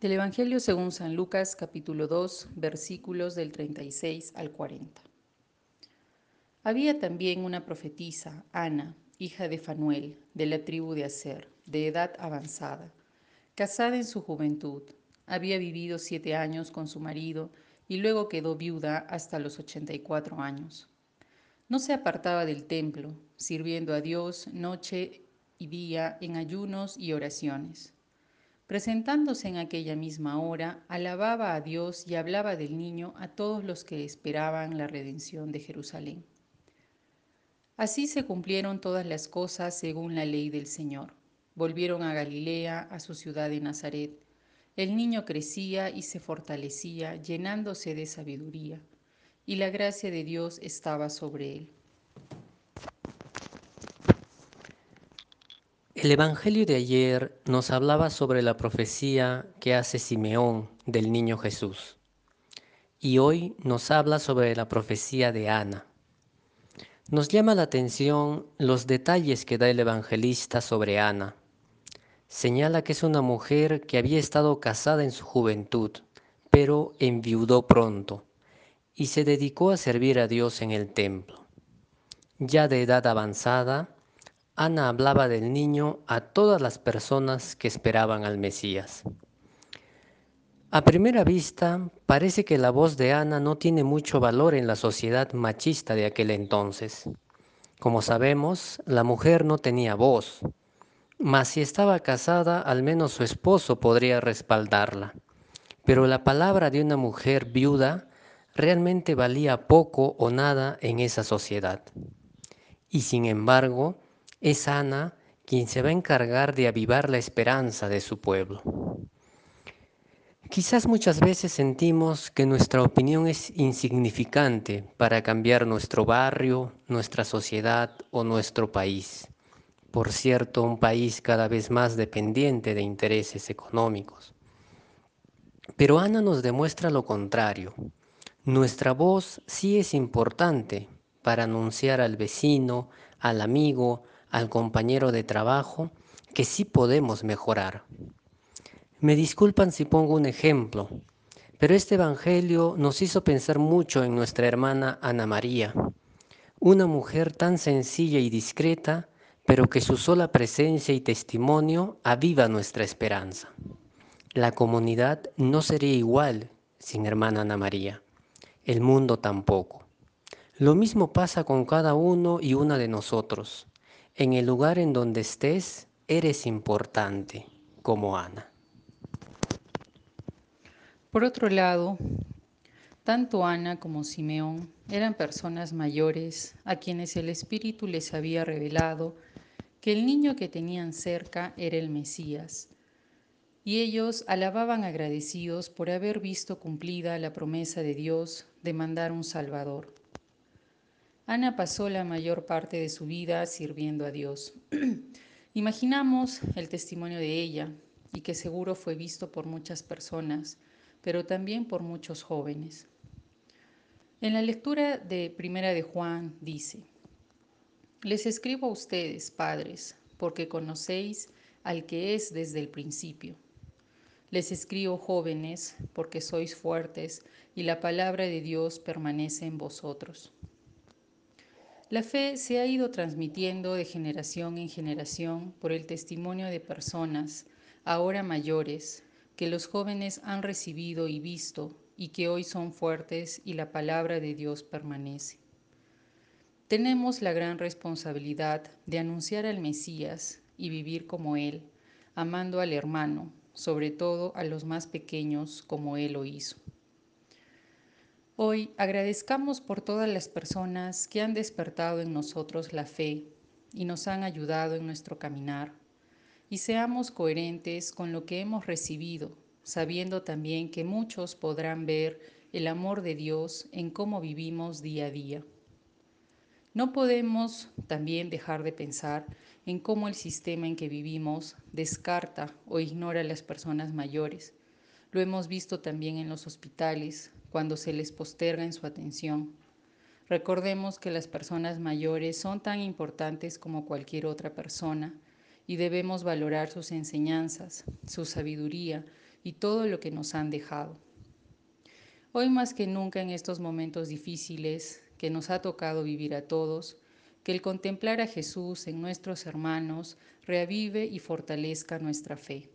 Del Evangelio según San Lucas capítulo 2 versículos del 36 al 40. Había también una profetisa, Ana, hija de Fanuel, de la tribu de Aser, de edad avanzada, casada en su juventud. Había vivido siete años con su marido y luego quedó viuda hasta los 84 años. No se apartaba del templo, sirviendo a Dios noche y día en ayunos y oraciones. Presentándose en aquella misma hora, alababa a Dios y hablaba del niño a todos los que esperaban la redención de Jerusalén. Así se cumplieron todas las cosas según la ley del Señor. Volvieron a Galilea, a su ciudad de Nazaret. El niño crecía y se fortalecía, llenándose de sabiduría, y la gracia de Dios estaba sobre él. El Evangelio de ayer nos hablaba sobre la profecía que hace Simeón del niño Jesús y hoy nos habla sobre la profecía de Ana. Nos llama la atención los detalles que da el evangelista sobre Ana. Señala que es una mujer que había estado casada en su juventud, pero enviudó pronto y se dedicó a servir a Dios en el templo. Ya de edad avanzada, Ana hablaba del niño a todas las personas que esperaban al Mesías. A primera vista, parece que la voz de Ana no tiene mucho valor en la sociedad machista de aquel entonces. Como sabemos, la mujer no tenía voz, mas si estaba casada, al menos su esposo podría respaldarla. Pero la palabra de una mujer viuda realmente valía poco o nada en esa sociedad. Y sin embargo, es Ana quien se va a encargar de avivar la esperanza de su pueblo. Quizás muchas veces sentimos que nuestra opinión es insignificante para cambiar nuestro barrio, nuestra sociedad o nuestro país. Por cierto, un país cada vez más dependiente de intereses económicos. Pero Ana nos demuestra lo contrario. Nuestra voz sí es importante para anunciar al vecino, al amigo, al compañero de trabajo que sí podemos mejorar. Me disculpan si pongo un ejemplo, pero este Evangelio nos hizo pensar mucho en nuestra hermana Ana María, una mujer tan sencilla y discreta, pero que su sola presencia y testimonio aviva nuestra esperanza. La comunidad no sería igual sin hermana Ana María, el mundo tampoco. Lo mismo pasa con cada uno y una de nosotros. En el lugar en donde estés, eres importante, como Ana. Por otro lado, tanto Ana como Simeón eran personas mayores a quienes el Espíritu les había revelado que el niño que tenían cerca era el Mesías, y ellos alababan agradecidos por haber visto cumplida la promesa de Dios de mandar un Salvador. Ana pasó la mayor parte de su vida sirviendo a Dios. Imaginamos el testimonio de ella y que seguro fue visto por muchas personas, pero también por muchos jóvenes. En la lectura de Primera de Juan dice, Les escribo a ustedes, padres, porque conocéis al que es desde el principio. Les escribo jóvenes, porque sois fuertes y la palabra de Dios permanece en vosotros. La fe se ha ido transmitiendo de generación en generación por el testimonio de personas, ahora mayores, que los jóvenes han recibido y visto y que hoy son fuertes y la palabra de Dios permanece. Tenemos la gran responsabilidad de anunciar al Mesías y vivir como Él, amando al hermano, sobre todo a los más pequeños como Él lo hizo. Hoy agradezcamos por todas las personas que han despertado en nosotros la fe y nos han ayudado en nuestro caminar, y seamos coherentes con lo que hemos recibido, sabiendo también que muchos podrán ver el amor de Dios en cómo vivimos día a día. No podemos también dejar de pensar en cómo el sistema en que vivimos descarta o ignora a las personas mayores. Lo hemos visto también en los hospitales, cuando se les posterga en su atención. Recordemos que las personas mayores son tan importantes como cualquier otra persona y debemos valorar sus enseñanzas, su sabiduría y todo lo que nos han dejado. Hoy más que nunca en estos momentos difíciles que nos ha tocado vivir a todos, que el contemplar a Jesús en nuestros hermanos reavive y fortalezca nuestra fe.